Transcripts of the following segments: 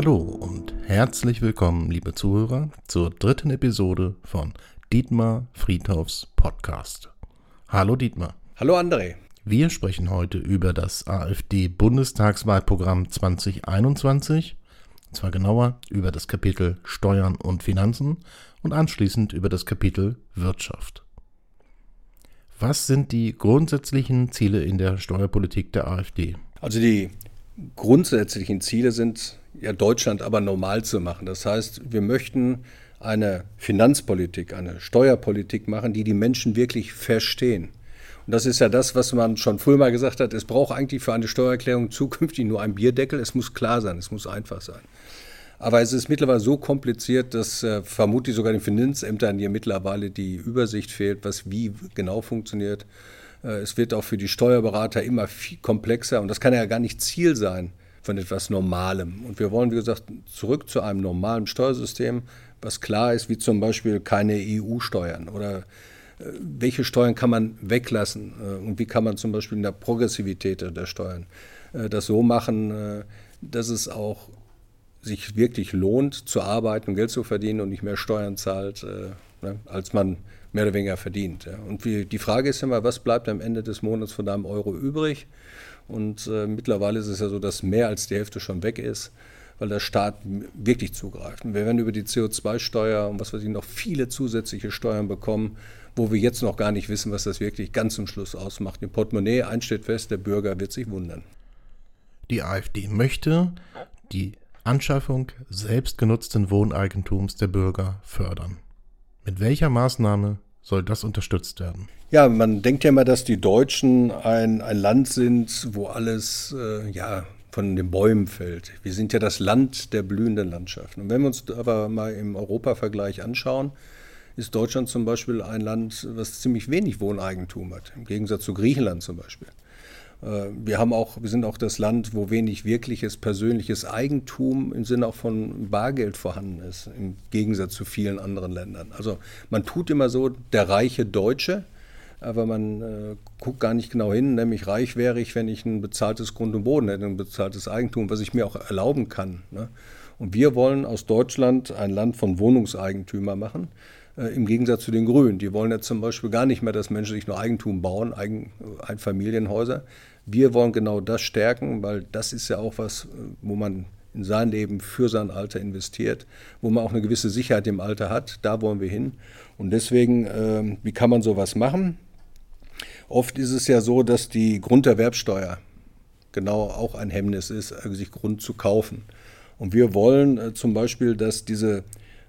Hallo und herzlich willkommen, liebe Zuhörer, zur dritten Episode von Dietmar Friedhoffs Podcast. Hallo Dietmar. Hallo André. Wir sprechen heute über das AfD-Bundestagswahlprogramm 2021, und zwar genauer über das Kapitel Steuern und Finanzen und anschließend über das Kapitel Wirtschaft. Was sind die grundsätzlichen Ziele in der Steuerpolitik der AfD? Also die grundsätzlichen Ziele sind ja Deutschland aber normal zu machen. Das heißt, wir möchten eine Finanzpolitik, eine Steuerpolitik machen, die die Menschen wirklich verstehen. Und das ist ja das, was man schon früher mal gesagt hat, es braucht eigentlich für eine Steuererklärung zukünftig nur ein Bierdeckel. Es muss klar sein, es muss einfach sein. Aber es ist mittlerweile so kompliziert, dass äh, vermutlich sogar den Finanzämtern hier mittlerweile die Übersicht fehlt, was wie genau funktioniert. Äh, es wird auch für die Steuerberater immer viel komplexer und das kann ja gar nicht Ziel sein von etwas Normalem. Und wir wollen, wie gesagt, zurück zu einem normalen Steuersystem, was klar ist, wie zum Beispiel keine EU-Steuern oder äh, welche Steuern kann man weglassen äh, und wie kann man zum Beispiel in der Progressivität der Steuern das so machen, dass es auch sich wirklich lohnt zu arbeiten, Geld zu verdienen und nicht mehr Steuern zahlt, ne, als man mehr oder weniger verdient. Ja. Und wie, die Frage ist immer, was bleibt am Ende des Monats von deinem Euro übrig? Und äh, mittlerweile ist es ja so, dass mehr als die Hälfte schon weg ist, weil der Staat wirklich zugreift. Und wir werden über die CO2-Steuer und was weiß ich noch viele zusätzliche Steuern bekommen, wo wir jetzt noch gar nicht wissen, was das wirklich ganz zum Schluss ausmacht. Im Portemonnaie, eins steht fest, der Bürger wird sich wundern. Die AfD möchte die Anschaffung selbstgenutzten Wohneigentums der Bürger fördern. Mit welcher Maßnahme soll das unterstützt werden? Ja, man denkt ja immer, dass die Deutschen ein, ein Land sind, wo alles äh, ja, von den Bäumen fällt. Wir sind ja das Land der blühenden Landschaften. Und wenn wir uns aber mal im Europavergleich anschauen, ist Deutschland zum Beispiel ein Land, was ziemlich wenig Wohneigentum hat, im Gegensatz zu Griechenland zum Beispiel. Äh, wir, haben auch, wir sind auch das Land, wo wenig wirkliches persönliches Eigentum im Sinne auch von Bargeld vorhanden ist, im Gegensatz zu vielen anderen Ländern. Also man tut immer so, der reiche Deutsche, aber man äh, guckt gar nicht genau hin, nämlich reich wäre ich, wenn ich ein bezahltes Grund und Boden hätte, ein bezahltes Eigentum, was ich mir auch erlauben kann. Ne? Und wir wollen aus Deutschland ein Land von Wohnungseigentümer machen. Äh, Im Gegensatz zu den Grünen. Die wollen ja zum Beispiel gar nicht mehr, dass Menschen sich nur Eigentum bauen, Eigen, Einfamilienhäuser. Wir wollen genau das stärken, weil das ist ja auch was, äh, wo man in sein Leben für sein Alter investiert, wo man auch eine gewisse Sicherheit im Alter hat. Da wollen wir hin. Und deswegen, äh, wie kann man sowas machen? Oft ist es ja so, dass die Grunderwerbsteuer genau auch ein Hemmnis ist, äh, sich Grund zu kaufen. Und wir wollen äh, zum Beispiel, dass diese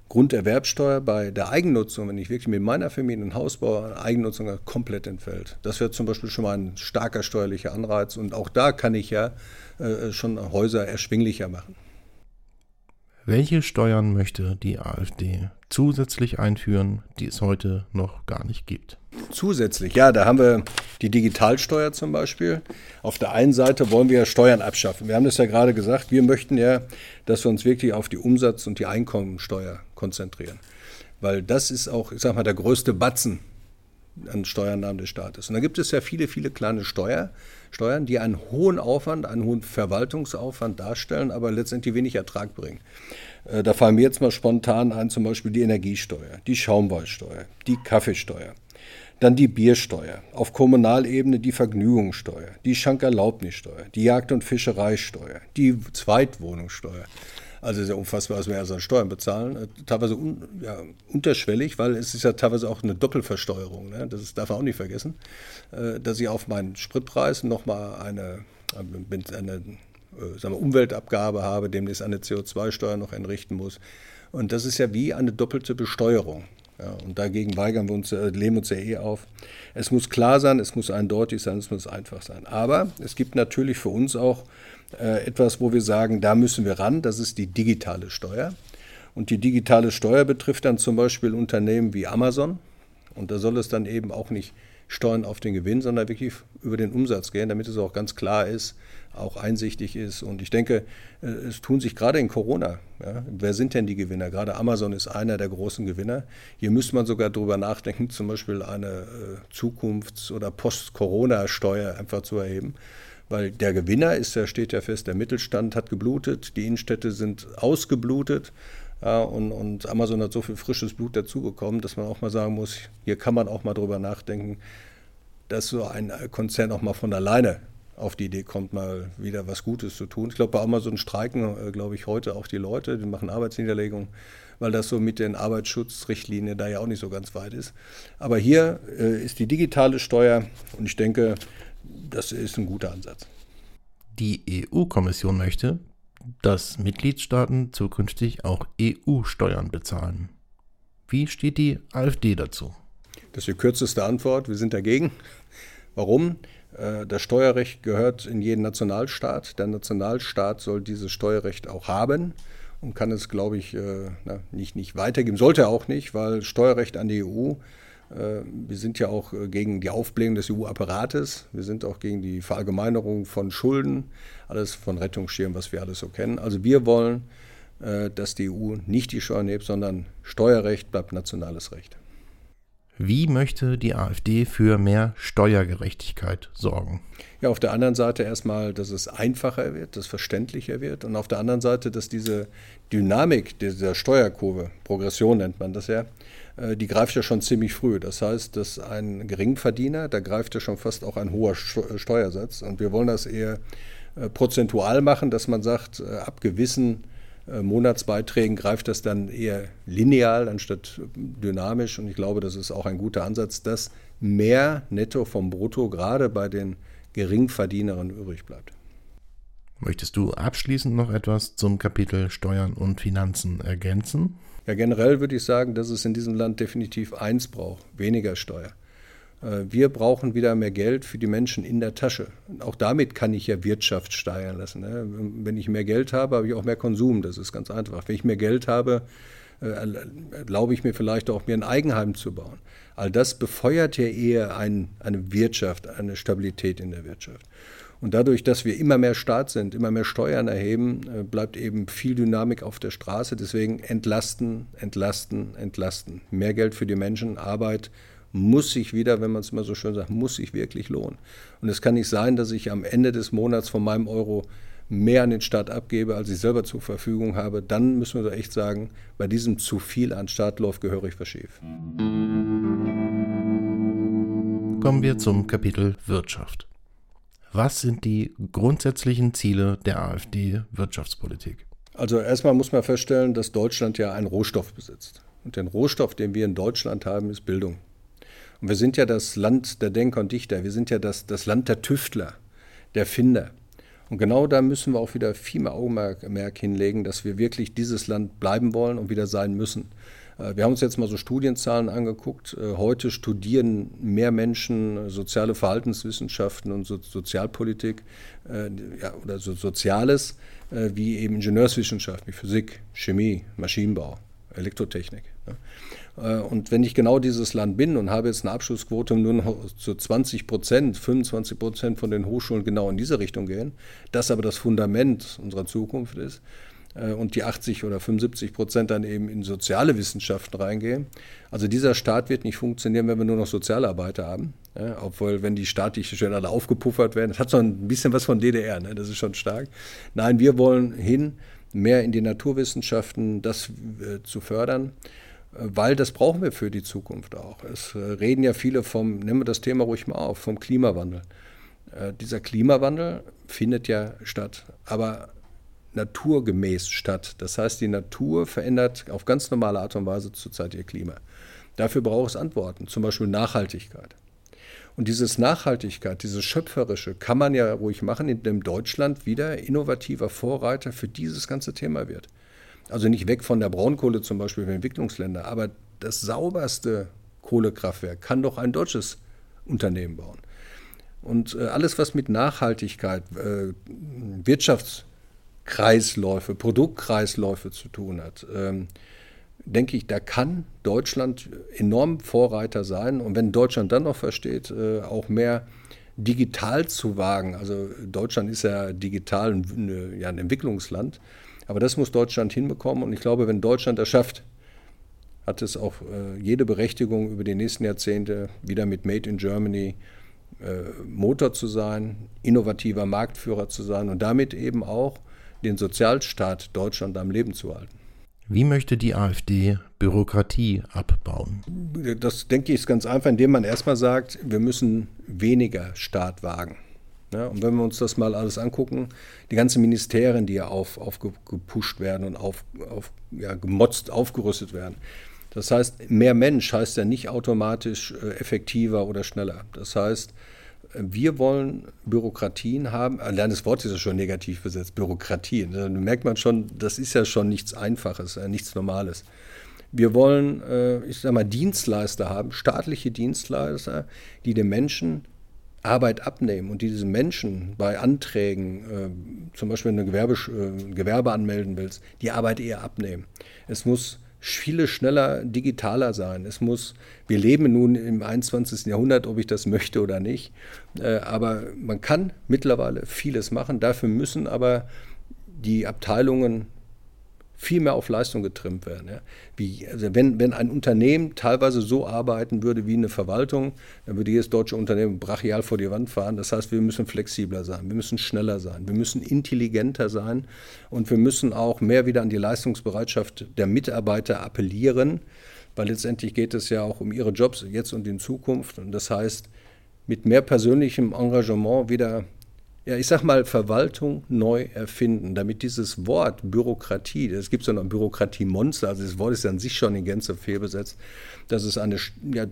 Grunderwerbsteuer bei der Eigennutzung, wenn ich wirklich mit meiner Familie ein Haus baue, Eigennutzung komplett entfällt. Das wäre zum Beispiel schon mal ein starker steuerlicher Anreiz und auch da kann ich ja äh, schon Häuser erschwinglicher machen. Welche Steuern möchte die AfD zusätzlich einführen, die es heute noch gar nicht gibt? Zusätzlich, ja, da haben wir die Digitalsteuer zum Beispiel. Auf der einen Seite wollen wir Steuern abschaffen. Wir haben das ja gerade gesagt, wir möchten ja, dass wir uns wirklich auf die Umsatz- und die Einkommensteuer konzentrieren. Weil das ist auch, ich sag mal, der größte Batzen an Steuernahmen des Staates. Und da gibt es ja viele, viele kleine Steuer, Steuern, die einen hohen Aufwand, einen hohen Verwaltungsaufwand darstellen, aber letztendlich wenig Ertrag bringen. Äh, da fallen mir jetzt mal spontan ein, zum Beispiel die Energiesteuer, die Schaumweissteuer, die Kaffeesteuer. Dann die Biersteuer, auf Kommunalebene die Vergnügungssteuer, die Schankerlaubnissteuer, die Jagd- und Fischereisteuer, die Zweitwohnungssteuer. Also sehr unfassbar, was wir also an Steuern bezahlen. Äh, teilweise un, ja, unterschwellig, weil es ist ja teilweise auch eine Doppelversteuerung. Ne? Das darf man auch nicht vergessen, äh, dass ich auf meinen Spritpreis nochmal eine, eine, eine äh, sagen wir, Umweltabgabe habe, demnächst eine CO2-Steuer noch entrichten muss. Und das ist ja wie eine doppelte Besteuerung. Ja, und dagegen weigern wir uns, äh, lehnen uns ja eh auf. Es muss klar sein, es muss eindeutig sein, es muss einfach sein. Aber es gibt natürlich für uns auch äh, etwas, wo wir sagen, da müssen wir ran, das ist die digitale Steuer. Und die digitale Steuer betrifft dann zum Beispiel Unternehmen wie Amazon. Und da soll es dann eben auch nicht Steuern auf den Gewinn, sondern wirklich über den Umsatz gehen, damit es auch ganz klar ist, auch einsichtig ist. Und ich denke, äh, es tun sich gerade in Corona, ja, wer sind denn die Gewinner? Gerade Amazon ist einer der großen Gewinner. Hier müsste man sogar darüber nachdenken, zum Beispiel eine äh, Zukunfts- oder Post-Corona-Steuer einfach zu erheben Weil der Gewinner ist ja, steht ja fest, der Mittelstand hat geblutet, die Innenstädte sind ausgeblutet. Ja, und, und Amazon hat so viel frisches Blut dazu bekommen, dass man auch mal sagen muss, hier kann man auch mal drüber nachdenken, dass so ein Konzern auch mal von alleine auf die Idee kommt, mal wieder was Gutes zu tun. Ich glaube, bei Amazon streiken, äh, glaube ich, heute auch die Leute, die machen Arbeitsniederlegungen, weil das so mit den Arbeitsschutzrichtlinien da ja auch nicht so ganz weit ist. Aber hier äh, ist die digitale Steuer und ich denke, das ist ein guter Ansatz. Die EU-Kommission möchte, dass Mitgliedstaaten zukünftig auch EU-Steuern bezahlen. Wie steht die AfD dazu? Das ist die kürzeste Antwort. Wir sind dagegen. Warum? Äh, das Steuerrecht gehört in jeden Nationalstaat. Der Nationalstaat soll dieses Steuerrecht auch haben und kann es, glaube ich, äh, nicht, nicht weitergeben. Sollte er auch nicht, weil Steuerrecht an die EU, wir sind ja auch gegen die Aufblähung des EU-Apparates, wir sind auch gegen die Verallgemeinerung von Schulden, alles von Rettungsschirmen, was wir alles so kennen. Also wir wollen, dass die EU nicht die Steuern hebt, sondern Steuerrecht bleibt nationales Recht. Wie möchte die AfD für mehr Steuergerechtigkeit sorgen? Ja, auf der einen Seite erstmal, dass es einfacher wird, dass es verständlicher wird und auf der anderen Seite, dass diese Dynamik dieser Steuerkurve, Progression nennt man das ja, äh, die greift ja schon ziemlich früh. Das heißt, dass ein Geringverdiener, da greift ja schon fast auch ein hoher Steuersatz und wir wollen das eher äh, prozentual machen, dass man sagt, äh, ab gewissen äh, Monatsbeiträgen greift das dann eher lineal anstatt dynamisch. Und ich glaube, das ist auch ein guter Ansatz, dass mehr netto vom Brutto gerade bei den Geringverdienern übrig bleibt. Möchtest du abschließend noch etwas zum Kapitel Steuern und Finanzen ergänzen? Ja, generell würde ich sagen, dass es in diesem Land definitiv eins braucht, weniger Steuer. Äh, wir brauchen wieder mehr Geld für die Menschen in der Tasche. Auch damit kann ich ja Wirtschaft steigern lassen. Ne? Wenn ich mehr Geld habe, habe ich auch mehr Konsum. Das ist ganz einfach. Wenn ich mehr Geld habe, äh, erlaube ich mir vielleicht auch, mir ein Eigenheim zu bauen. All das befeuert ja eher ein, eine Wirtschaft, eine Stabilität in der Wirtschaft. Und dadurch, dass wir immer mehr Staat sind, immer mehr Steuern erheben, äh, bleibt eben viel Dynamik auf der Straße. Deswegen entlasten, entlasten, entlasten. Mehr Geld für die Menschen, Arbeit muss sich wieder, wenn man es immer so schön sagt, muss sich wirklich lohnen. Und es kann nicht sein, dass ich am Ende des Monats von meinem Euro mehr an den Staat abgebe, als ich selber zur Verfügung habe. Dann müssen wir echt sagen, bei diesem zu viel an Staat läuft gehörig was schief. Kommen wir zum Kapitel Wirtschaft. Was sind die grundsätzlichen Ziele der AfD-Wirtschaftspolitik? Also erstmal muss man feststellen, dass Deutschland ja einen Rohstoff besitzt. Und den Rohstoff, den wir in Deutschland haben, ist Bildung. Und wir sind ja das Land der Denker und Dichter, wir sind ja das, das Land der Tüftler, der Finder. Und genau da müssen wir auch wieder viel mehr Augenmerk hinlegen, dass wir wirklich dieses Land bleiben wollen und wieder sein müssen. Äh, wir haben uns jetzt mal so Studienzahlen angeguckt. Äh, heute studieren mehr Menschen soziale Verhaltenswissenschaften und Sozialpolitik äh, ja, oder so Soziales wie eben Ingenieurswissenschaft, wie Physik, Chemie, Maschinenbau, Elektrotechnik. Äh, und wenn ich genau dieses Land bin und habe jetzt eine Abschlussquote nur noch zu 20 Prozent, 25 Prozent von den Hochschulen genau in diese Richtung gehen, das aber das Fundament unserer Zukunft ist, äh, und die 80 oder 75 Prozent dann eben in soziale Wissenschaften reingehen. Also dieser Staat wird nicht funktionieren, wenn wir nur noch Sozialarbeiter haben. Ja, obwohl, wenn die staatlichen Stellen alle aufgepuffert werden, das hat so ein bisschen was von DDR, ne? das ist schon stark. Nein, wir wollen hin, mehr in die Naturwissenschaften das äh, zu fördern weil das brauchen wir für die Zukunft auch. Es äh, reden ja viele vom, nehmen wir das Thema ruhig mal auf, vom Klimawandel. Äh, dieser Klimawandel findet ja statt, aber naturgemäß statt. Das heißt, die Natur verändert auf ganz normale Art und Weise zurzeit ihr Klima. Dafür braucht es Antworten, zum Beispiel Nachhaltigkeit. Und dieses Nachhaltigkeit, dieses Schöpferische kann man ja ruhig machen, indem Deutschland wieder innovativer Vorreiter für dieses ganze Thema wird. Also nicht weg von der Braunkohle zum Beispiel für Entwicklungsländer, aber das sauberste Kohlekraftwerk kann doch ein deutsches Unternehmen bauen. Und äh, alles, was mit Nachhaltigkeit, äh, Wirtschaftskreisläufe, Produktkreisläufe zu tun hat, ähm, denke ich, da kann Deutschland enorm Vorreiter sein. Und wenn Deutschland dann noch versteht, äh, auch mehr digital zu wagen, also Deutschland ist ja digital ein, ein Entwicklungsland, aber das muss Deutschland hinbekommen und ich glaube, wenn Deutschland das schafft, hat es auch äh, jede Berechtigung über die nächsten Jahrzehnte wieder mit Made in Germany äh, Motor zu sein, innovativer Marktführer zu sein und damit eben auch den Sozialstaat Deutschland am Leben zu halten. Wie möchte die AfD Bürokratie abbauen? Das denke ich ist ganz einfach, indem man erstmal sagt, wir müssen weniger Staat wagen. Ja, und wenn wir uns das mal alles angucken, die ganzen Ministerien, die ja auf, aufgepusht werden und auf, auf, ja, gemotzt, aufgerüstet werden. Das heißt, mehr Mensch heißt ja nicht automatisch äh, effektiver oder schneller. Das heißt, wir wollen Bürokratien haben. Allein das Wort ist ja schon negativ besetzt, Bürokratien. Da merkt man schon, das ist ja schon nichts Einfaches, äh, nichts Normales. Wir wollen, äh, ich sage mal, Dienstleister haben, staatliche Dienstleister, die den Menschen Arbeit abnehmen und die diesen Menschen bei Anträgen, äh, zum Beispiel wenn du Gewerbe, ein Gewerbe anmelden willst, die Arbeit eher abnehmen. Es muss viele schneller, digitaler sein. Es muss, wir leben nun im 21. Jahrhundert, ob ich das möchte oder nicht, äh, aber man kann mittlerweile vieles machen. Dafür müssen aber die Abteilungen viel mehr auf Leistung getrimmt werden. Ja. Wie, also wenn, wenn ein Unternehmen teilweise so arbeiten würde wie eine Verwaltung, dann würde jedes deutsche Unternehmen brachial vor die Wand fahren. Das heißt, wir müssen flexibler sein, wir müssen schneller sein, wir müssen intelligenter sein und wir müssen auch mehr wieder an die Leistungsbereitschaft der Mitarbeiter appellieren, weil letztendlich geht es ja auch um ihre Jobs jetzt und in Zukunft. Und das heißt, mit mehr persönlichem Engagement wieder ja, ich sag mal, Verwaltung neu erfinden, damit dieses Wort Bürokratie, es gibt so ein Bürokratiemonster, also das Wort ist an sich schon in Gänze fehlbesetzt, dass es eine ja,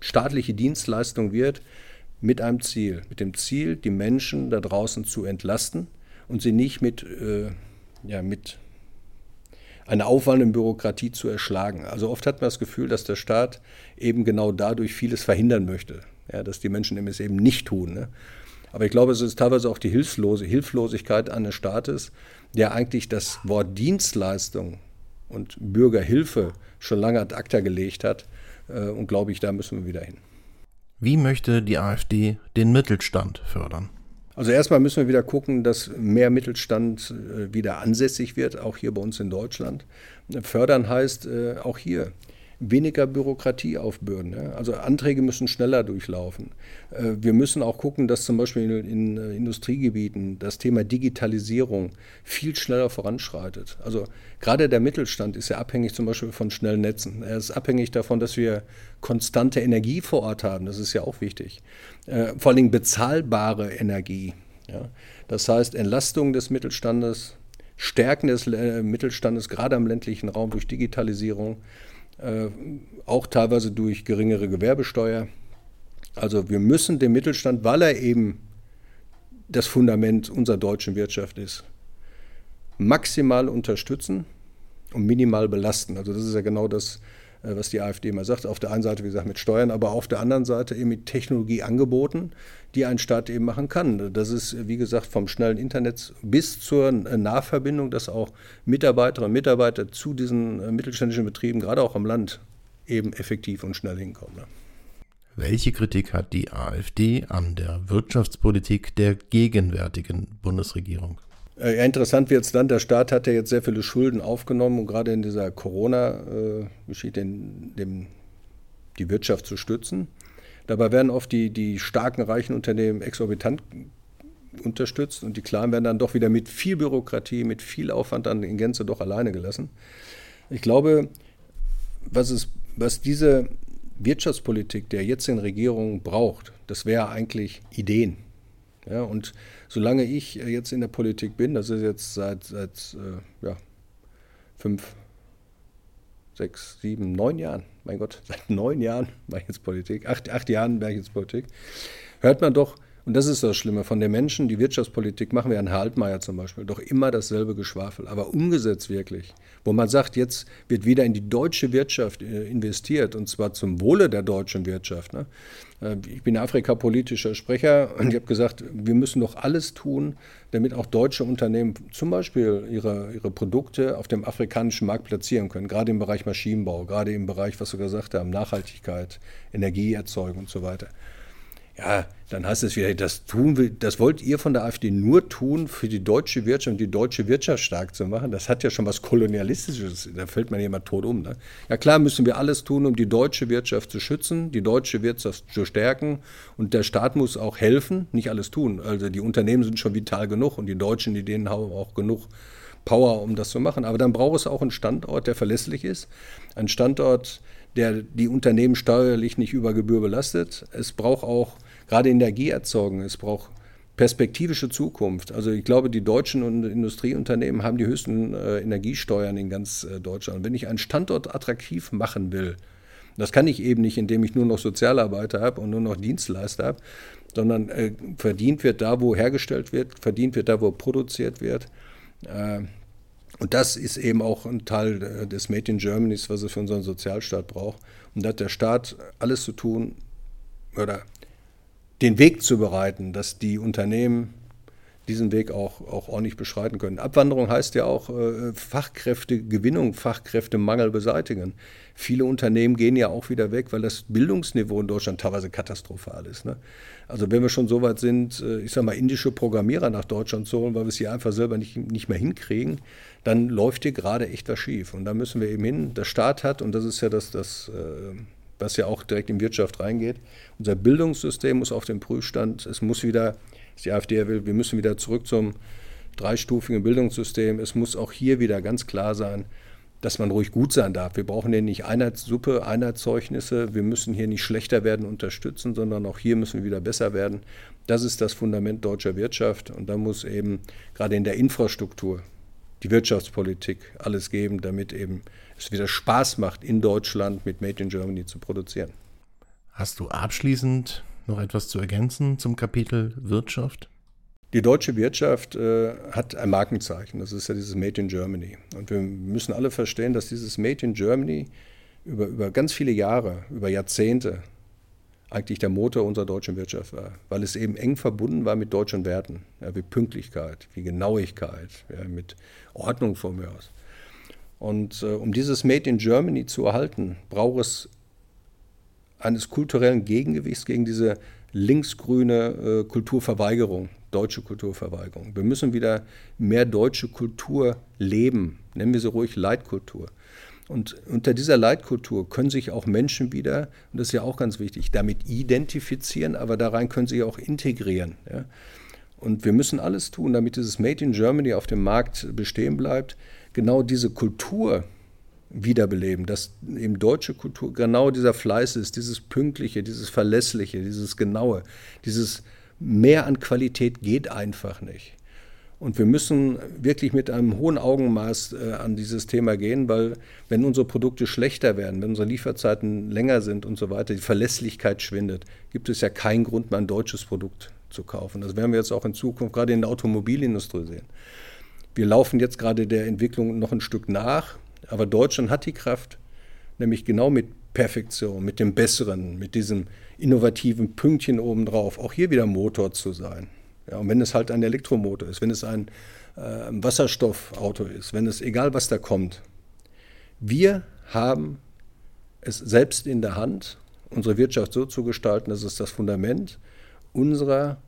staatliche Dienstleistung wird mit einem Ziel, mit dem Ziel, die Menschen da draußen zu entlasten und sie nicht mit, äh, ja, mit einer aufwandenden Bürokratie zu erschlagen. Also oft hat man das Gefühl, dass der Staat eben genau dadurch vieles verhindern möchte, ja, dass die Menschen es eben nicht tun. Ne? Aber ich glaube, es ist teilweise auch die Hilflose, Hilflosigkeit eines Staates, der eigentlich das Wort Dienstleistung und Bürgerhilfe schon lange ad acta gelegt hat. Äh, und glaube ich, da müssen wir wieder hin. Wie möchte die AfD den Mittelstand fördern? Also erstmal müssen wir wieder gucken, dass mehr Mittelstand äh, wieder ansässig wird, auch hier bei uns in Deutschland. Fördern heißt äh, auch hier weniger Bürokratie aufbürden. Ja? Also Anträge müssen schneller durchlaufen. Äh, wir müssen auch gucken, dass zum Beispiel in, äh, Industriegebieten das Thema Digitalisierung viel schneller voranschreitet. Also gerade der Mittelstand ist ja abhängig zum Beispiel von schnellen Netzen. Er ist abhängig davon, dass wir konstante Energie vor Ort haben. Das ist ja auch wichtig. Äh, vor Dingen bezahlbare Energie. Ja? Das heißt, Entlastung des Mittelstandes, Stärken des Mittelstandes, gerade am ländlichen Raum durch Digitalisierung, äh, auch teilweise durch geringere Gewerbesteuer. Also wir müssen den Mittelstand, weil er eben das Fundament unserer deutschen Wirtschaft ist, maximal unterstützen und minimal belasten. Also das ist ja genau das, was die AfD immer sagt. Auf der einen Seite, wie gesagt, mit Steuern, aber auf der anderen Seite eben mit Technologieangeboten, die ein Staat eben machen kann. Das ist, wie gesagt, vom schnellen Internet bis zur Nahverbindung, dass auch Mitarbeiterinnen und Mitarbeiter zu diesen äh, mittelständischen Betrieben, gerade auch am Land, eben effektiv und schnell hinkommen. Welche Kritik hat die AfD an der Wirtschaftspolitik der gegenwärtigen Bundesregierung? Äh, ja, interessant wird es dann, der Staat hat ja jetzt sehr viele Schulden aufgenommen, um gerade in dieser Corona-Geschichte äh, die Wirtschaft zu stützen. Dabei werden oft die, die starken, reichen Unternehmen exorbitant unterstützt und die Kleinen werden dann doch wieder mit viel Bürokratie, mit viel Aufwand dann in Gänze doch alleine gelassen. Ich glaube, was, es, was diese Wirtschaftspolitik der jetzigen Regierung braucht, das wäre eigentlich Ideen. Ja, und solange ich äh, jetzt in der Politik bin, das ist jetzt seit, seit äh, ja, fünf, sechs, sieben, neun Jahren, mein Gott, seit neun Jahren mache ich jetzt Politik, acht, acht Jahren mache ich jetzt Politik, hört man doch und das ist das Schlimme. Von den Menschen, die Wirtschaftspolitik machen wir an Herr Altmaier zum Beispiel, doch immer dasselbe Geschwafel. Aber umgesetzt wirklich, wo man sagt, jetzt wird wieder in die deutsche Wirtschaft äh, investiert und zwar zum Wohle der deutschen Wirtschaft. Ne? Äh, ich bin afrikapolitischer Sprecher und ich habe gesagt, wir müssen doch alles tun, damit auch deutsche Unternehmen zum Beispiel ihre, ihre Produkte auf dem afrikanischen Markt platzieren können, gerade im Bereich Maschinenbau, gerade im Bereich, was wir gesagt haben, Nachhaltigkeit, Energieerzeugung und so weiter. Ja, dann heißt es wieder, das tun wir, das wollt ihr von der AfD nur tun, für die deutsche Wirtschaft und die deutsche Wirtschaft stark zu machen. Das hat ja schon was Kolonialistisches. Da fällt man jemand tot um. Ne? Ja klar müssen wir alles tun, um die deutsche Wirtschaft zu schützen, die deutsche Wirtschaft zu stärken. Und der Staat muss auch helfen, nicht alles tun. Also die Unternehmen sind schon vital genug und die Deutschen, die denen haben auch genug Power, um das zu machen. Aber dann braucht es auch einen Standort, der verlässlich ist. Ein Standort, der die Unternehmen steuerlich nicht über Gebühr belastet. Es braucht auch gerade Energieerzeugung, es braucht perspektivische Zukunft. Also ich glaube, die deutschen Industrieunternehmen haben die höchsten äh, Energiesteuern in ganz äh, Deutschland. wenn ich einen Standort attraktiv machen will, das kann ich eben nicht, indem ich nur noch Sozialarbeiter habe und nur noch Dienstleister habe, sondern äh, verdient wird da, wo hergestellt wird, verdient wird da, wo produziert wird. Äh, und das ist eben auch ein Teil äh, des Made in Germanys, was es für unseren Sozialstaat braucht. Und da hat der Staat alles zu tun, oder den Weg zu bereiten, dass die Unternehmen diesen Weg auch, auch ordentlich beschreiten können. Abwanderung heißt ja auch äh, Fachkräftegewinnung, Fachkräftemangel beseitigen. Viele Unternehmen gehen ja auch wieder weg, weil das Bildungsniveau in Deutschland teilweise katastrophal ist. Ne? Also wenn wir schon so weit sind, äh, ich sage mal, indische Programmierer nach Deutschland zu holen, weil wir es hier einfach selber nicht, nicht mehr hinkriegen, dann läuft hier gerade echt was schief. Und da müssen wir eben hin. Der Staat hat, und das ist ja das, das äh, was ja auch direkt in Wirtschaft reingeht, unser Bildungssystem muss auf den Prüfstand, es muss wieder die AfD will, wir müssen wieder zurück zum dreistufigen Bildungssystem. Es muss auch hier wieder ganz klar sein, dass man ruhig gut sein darf. Wir brauchen hier nicht Einheitssuppe, Einheitszeugnisse. Wir müssen hier nicht schlechter werden, unterstützen, sondern auch hier müssen wir wieder besser werden. Das ist das Fundament deutscher Wirtschaft. Und da muss eben gerade in der Infrastruktur die Wirtschaftspolitik alles geben, damit eben es wieder Spaß macht, in Deutschland mit Made in Germany zu produzieren. Hast du abschließend noch etwas zu ergänzen zum Kapitel Wirtschaft? Die deutsche Wirtschaft äh, hat ein Markenzeichen, das ist ja dieses Made in Germany. Und wir müssen alle verstehen, dass dieses Made in Germany über, über ganz viele Jahre, über Jahrzehnte eigentlich der Motor unserer deutschen Wirtschaft war, weil es eben eng verbunden war mit deutschen Werten, ja, wie Pünktlichkeit, wie Genauigkeit, ja, mit Ordnung von mir aus. Und äh, um dieses Made in Germany zu erhalten, braucht es eines kulturellen Gegengewichts gegen diese linksgrüne äh, Kulturverweigerung, deutsche Kulturverweigerung. Wir müssen wieder mehr deutsche Kultur leben, nennen wir sie ruhig Leitkultur. Und unter dieser Leitkultur können sich auch Menschen wieder, und das ist ja auch ganz wichtig, damit identifizieren, aber da rein können sie auch integrieren. Ja. Und wir müssen alles tun, damit dieses Made in Germany auf dem Markt bestehen bleibt. Genau diese Kultur, wiederbeleben, dass eben deutsche Kultur genau dieser Fleiß ist, dieses Pünktliche, dieses Verlässliche, dieses Genaue, dieses Mehr an Qualität geht einfach nicht. Und wir müssen wirklich mit einem hohen Augenmaß äh, an dieses Thema gehen, weil wenn unsere Produkte schlechter werden, wenn unsere Lieferzeiten länger sind und so weiter, die Verlässlichkeit schwindet, gibt es ja keinen Grund mehr ein deutsches Produkt zu kaufen. Das werden wir jetzt auch in Zukunft gerade in der Automobilindustrie sehen. Wir laufen jetzt gerade der Entwicklung noch ein Stück nach, aber Deutschland hat die Kraft, nämlich genau mit Perfektion, mit dem Besseren, mit diesem innovativen Pünktchen obendrauf, auch hier wieder Motor zu sein. Ja, und wenn es halt ein Elektromotor ist, wenn es ein äh, Wasserstoffauto ist, wenn es egal was da kommt, wir haben es selbst in der Hand, unsere Wirtschaft so zu gestalten, dass es das Fundament unserer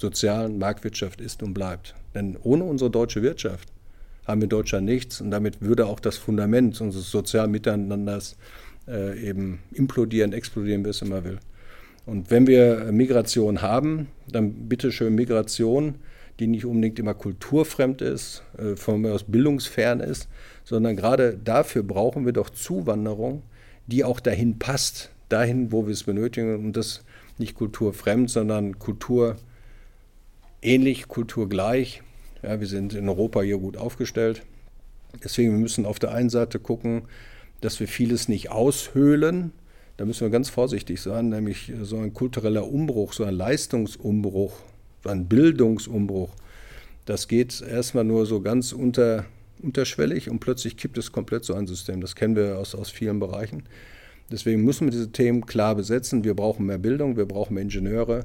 sozialen Marktwirtschaft ist und bleibt. Denn ohne unsere deutsche Wirtschaft haben wir in Deutschland nichts und damit würde auch das Fundament unseres sozialen Miteinanders äh, eben implodieren, explodieren, wie es immer will. Und wenn wir Migration haben, dann bitte schön Migration, die nicht unbedingt immer kulturfremd ist, äh, von mir aus bildungsfern ist, sondern gerade dafür brauchen wir doch Zuwanderung, die auch dahin passt, dahin, wo wir es benötigen und das nicht kulturfremd, sondern kulturähnlich, kulturgleich ja, wir sind in Europa hier gut aufgestellt. Deswegen müssen wir auf der einen Seite gucken, dass wir vieles nicht aushöhlen. Da müssen wir ganz vorsichtig sein, nämlich so ein kultureller Umbruch, so ein Leistungsumbruch, so ein Bildungsumbruch. Das geht erstmal nur so ganz unter, unterschwellig und plötzlich kippt es komplett so ein System. Das kennen wir aus, aus vielen Bereichen. Deswegen müssen wir diese Themen klar besetzen. Wir brauchen mehr Bildung, wir brauchen mehr Ingenieure,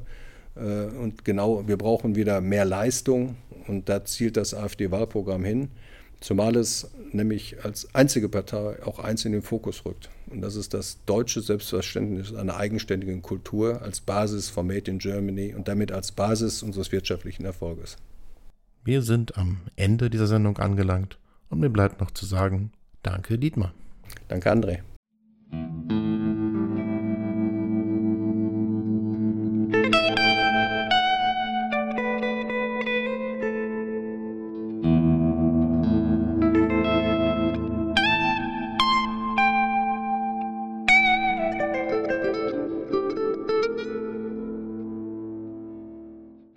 äh, und genau, wir brauchen wieder mehr Leistung und da zielt das AfD-Wahlprogramm hin, zumal es nämlich als einzige Partei auch eins in den Fokus rückt. Und das ist das deutsche Selbstverständnis einer eigenständigen Kultur als Basis von Made in Germany und damit als Basis unseres wirtschaftlichen Erfolges. Wir sind am Ende dieser Sendung angelangt und mir bleibt noch zu sagen, danke Dietmar. Danke André.